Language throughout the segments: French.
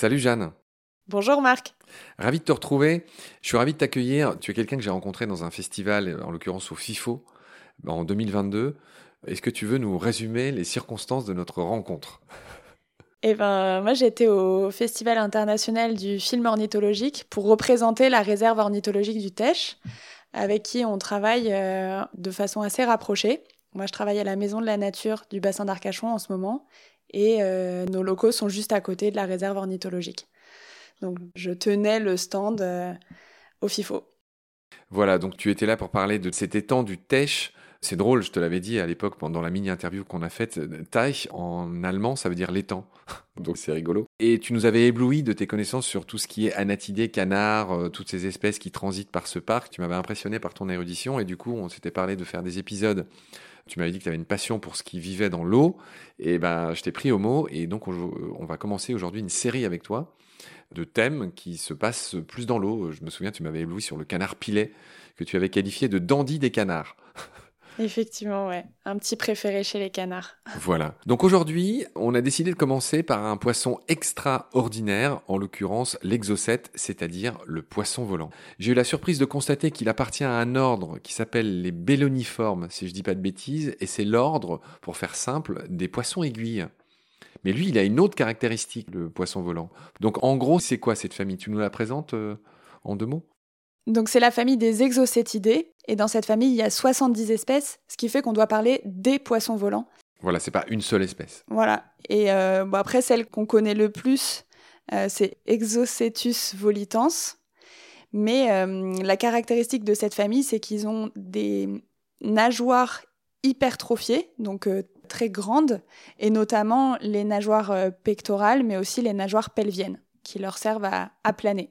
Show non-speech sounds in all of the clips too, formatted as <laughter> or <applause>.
Salut Jeanne. Bonjour Marc. Ravi de te retrouver. Je suis ravi de t'accueillir. Tu es quelqu'un que j'ai rencontré dans un festival, en l'occurrence au FIFO, en 2022. Est-ce que tu veux nous résumer les circonstances de notre rencontre? Eh ben, moi, j'étais au Festival international du film ornithologique pour représenter la réserve ornithologique du Teche, avec qui on travaille euh, de façon assez rapprochée. Moi, je travaille à la Maison de la Nature du bassin d'Arcachon en ce moment, et euh, nos locaux sont juste à côté de la réserve ornithologique. Donc je tenais le stand euh, au FIFO. Voilà, donc tu étais là pour parler de cet étang du Teich. C'est drôle, je te l'avais dit à l'époque pendant la mini-interview qu'on a faite. Teich en allemand, ça veut dire l'étang. <laughs> donc c'est rigolo. Et tu nous avais ébloui de tes connaissances sur tout ce qui est anatidés, canards, euh, toutes ces espèces qui transitent par ce parc. Tu m'avais impressionné par ton érudition et du coup, on s'était parlé de faire des épisodes tu m'avais dit que tu avais une passion pour ce qui vivait dans l'eau. Et ben, je t'ai pris au mot. Et donc, on, va commencer aujourd'hui une série avec toi de thèmes qui se passent plus dans l'eau. Je me souviens, tu m'avais ébloui sur le canard pilet, que tu avais qualifié de dandy des canards. Effectivement, ouais. Un petit préféré chez les canards. <laughs> Voilà. Donc aujourd'hui, on a décidé de commencer par un poisson extraordinaire, en l'occurrence l'exocète, c'est-à-dire le poisson volant. J'ai eu la surprise de constater qu'il appartient à un ordre qui s'appelle les béloniformes, si je dis pas de bêtises, et c'est l'ordre, pour faire simple, des poissons aiguilles. Mais lui, il a une autre caractéristique, le poisson volant. Donc en gros, c'est quoi cette famille? Tu nous la présentes euh, en deux mots? Donc c'est la famille des exocétidés, et dans cette famille, il y a 70 espèces, ce qui fait qu'on doit parler des poissons volants. Voilà, c'est pas une seule espèce. Voilà. Et euh, bon, après, celle qu'on connaît le plus, euh, c'est Exocetus volitans. Mais euh, la caractéristique de cette famille, c'est qu'ils ont des nageoires hypertrophiées, donc très grandes, et notamment les nageoires pectorales, mais aussi les nageoires pelviennes, qui leur servent à planer.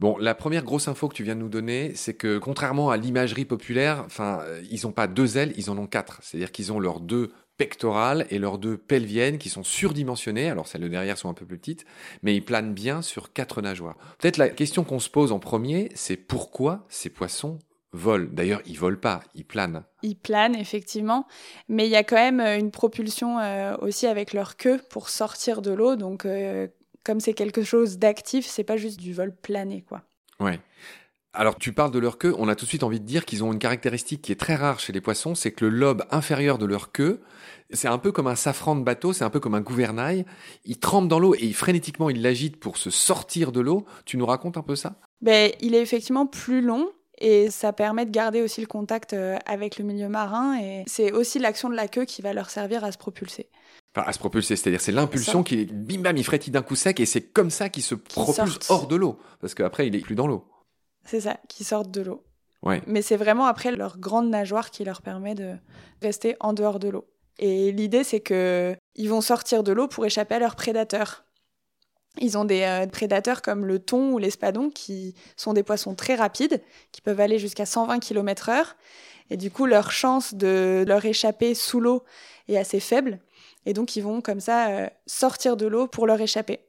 Bon, la première grosse info que tu viens de nous donner, c'est que contrairement à l'imagerie populaire, enfin, euh, ils n'ont pas deux ailes, ils en ont quatre. C'est-à-dire qu'ils ont leurs deux pectorales et leurs deux pelviennes qui sont surdimensionnées. Alors celles de derrière sont un peu plus petites, mais ils planent bien sur quatre nageoires. Peut-être la question qu'on se pose en premier, c'est pourquoi ces poissons volent? D'ailleurs, ils volent pas, ils planent. Ils planent, effectivement. Mais il y a quand même euh, une propulsion euh, aussi avec leur queue pour sortir de l'eau. Donc, comme c'est quelque chose d'actif, c'est pas juste du vol plané, quoi. Ouais. Alors tu parles de leur queue, on a tout de suite envie de dire qu'ils ont une caractéristique qui est très rare chez les poissons, c'est que le lobe inférieur de leur queue, c'est un peu comme un safran de bateau, c'est un peu comme un gouvernail, il trempe dans l'eau et frénétiquement il l'agite pour se sortir de l'eau. Tu nous racontes un peu ça? Ben, Il est effectivement plus long et ça permet de garder aussi le contact euh, avec le milieu marin et c'est aussi l'action de la queue qui va leur servir à se propulser à se propulser, c'est-à-dire c'est l'impulsion qui bim bam il frétille d'un coup sec et c'est comme ça qu'il se propulse hors de l'eau parce qu'après il est plus dans l'eau. C'est ça, qui sortent de l'eau. Ouais. Mais c'est vraiment après leur grande nageoire qui leur permet de rester en dehors de l'eau. Et l'idée c'est que ils vont sortir de l'eau pour échapper à leurs prédateurs. Ils ont des euh, prédateurs comme le thon ou l'espadon qui sont des poissons très rapides, qui peuvent aller jusqu'à 120 km/h. Et du coup, leur chance de leur échapper sous l'eau est assez faible. Et donc, ils vont comme ça euh, sortir de l'eau pour leur échapper.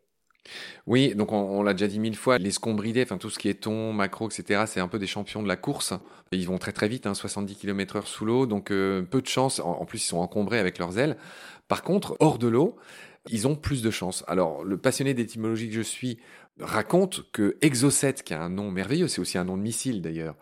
Oui, donc on, l'a déjà dit mille fois, les scombridés, enfin tout ce qui est thon, macro, etc., c'est un peu des champions de la course. ils vont très très vite, 70 hein, km/h sous l'eau, donc euh, peu de chance. En, plus, ils sont encombrés avec leurs ailes. Par contre, hors de l'eau, ils ont plus de chance. Alors, le passionné d'étymologie que je suis raconte que Exocète, qui a un nom merveilleux, c'est aussi un nom de missile d'ailleurs,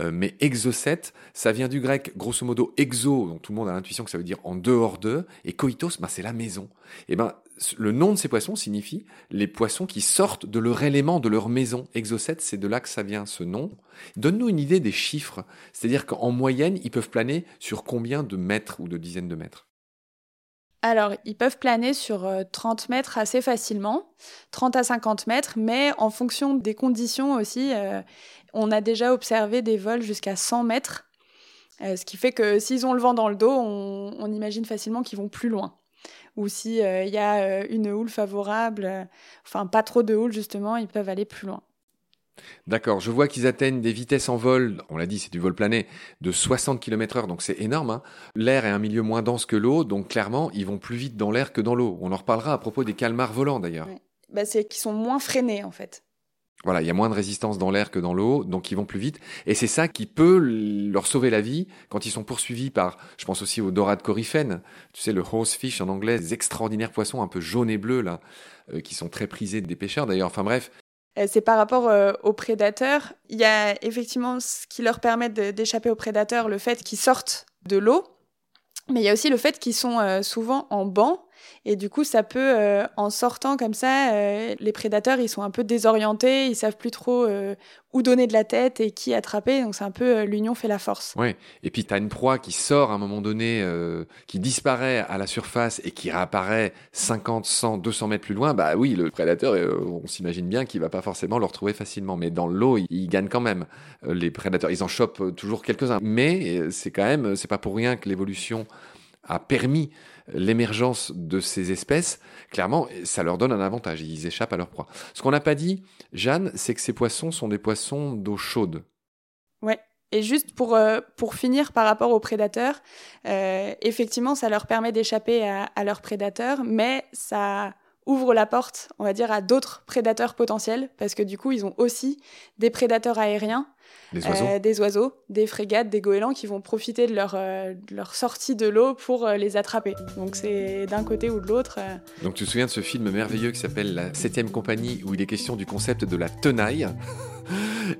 euh, mais Exocète, ça vient du grec grosso modo exo, donc tout le monde a l'intuition que ça veut dire en dehors d'eux, et koitos, ben, c'est la maison. Et ben le nom de ces poissons signifie les poissons qui sortent de leur élément, de leur maison. Exocète, c'est de là que ça vient ce nom. Donne-nous une idée des chiffres, c'est-à-dire qu'en moyenne, ils peuvent planer sur combien de mètres ou de dizaines de mètres? Alors, ils peuvent planer sur 30 euh, mètres assez facilement, 30 à 50 mètres, mais en fonction des conditions aussi, euh, on a déjà observé des vols jusqu'à 100 mètres, euh, ce qui fait que s'ils ont le vent dans le dos, on, imagine facilement qu'ils vont plus loin. Ou s'il y a une houle favorable, enfin pas trop de houle justement, ils peuvent aller plus loin. D'accord, je vois qu'ils atteignent des vitesses en vol, on l'a dit, c'est du vol plané, de 60 km/h, donc c'est énorme. Hein. L'air est un milieu moins dense que l'eau, donc clairement, ils vont plus vite dans l'air que dans l'eau. On en reparlera à propos des calmars volants d'ailleurs. Bah, c'est qu'ils sont moins freinés en fait. Voilà, il y a moins de résistance dans l'air que dans l'eau, donc ils vont plus vite. Et c'est ça qui peut leur sauver la vie quand ils sont poursuivis par, je pense aussi aux dorades coryphènes, tu sais, le horsefish en anglais, des extraordinaires poissons un peu jaunes et bleus, là, euh, qui sont très prisés des pêcheurs d'ailleurs. Enfin bref. Euh, c'est par rapport euh, aux prédateurs. Il y a effectivement ce qui leur permet d'échapper aux prédateurs, le fait qu'ils sortent de l'eau. Mais il y a aussi le fait qu'ils sont souvent en banc et du coup, ça peut, euh, en sortant comme ça, euh, les prédateurs, ils sont un peu désorientés, ils savent plus trop euh, où donner de la tête et qui attraper. Donc c'est un peu l'union fait la force. Ouais. Et puis tu as une proie qui sort à un moment donné, qui disparaît à la surface et qui réapparaît 50, 100, 200 mètres plus loin. Bah oui, le prédateur, on s'imagine bien qu'il va pas forcément le retrouver facilement. Mais dans l'eau, il, gagne quand même. les prédateurs, ils en chopent toujours quelques-uns. Mais c'est quand même, c'est pas pour rien que l'évolution a permis l'émergence de ces espèces, clairement, ça leur donne un avantage. Ils échappent à leur proie. Ce qu'on n'a pas dit, Jeanne, c'est que ces poissons sont des poissons d'eau chaude. Ouais. Et juste pour, euh, pour finir par rapport aux prédateurs, euh, effectivement, ça leur permet d'échapper à, à, leurs prédateurs, mais ça ouvre la porte, on va dire, à d'autres prédateurs potentiels, parce que du coup, ils ont aussi des prédateurs aériens des oiseaux. Euh, des oiseaux, des frégates, des goélands qui vont profiter de leur, euh, leur sortie de l'eau pour euh, les attraper. Donc c'est d'un côté ou de l'autre. Donc tu te souviens de ce film merveilleux qui s'appelle La Septième Compagnie où il est question du concept de la tenaille?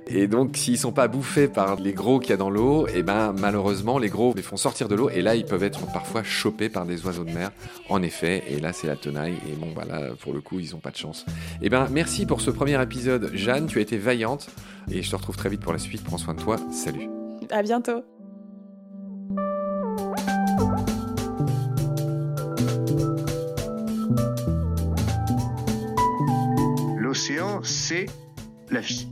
Et donc, s'ils sont pas bouffés par les gros qu'il y a dans l'eau, et eh ben malheureusement, les gros les font sortir de l'eau. Et là, ils peuvent être parfois chopés par des oiseaux de mer. En effet, et là, c'est la tenaille. Et bon, bah là, pour le coup, ils ont pas de chance. Et eh ben, merci pour ce premier épisode, Jeanne. Tu as été vaillante. Et je te retrouve très vite pour la suite. Prends soin de toi. Salut. À bientôt. L'océan, c'est la vie.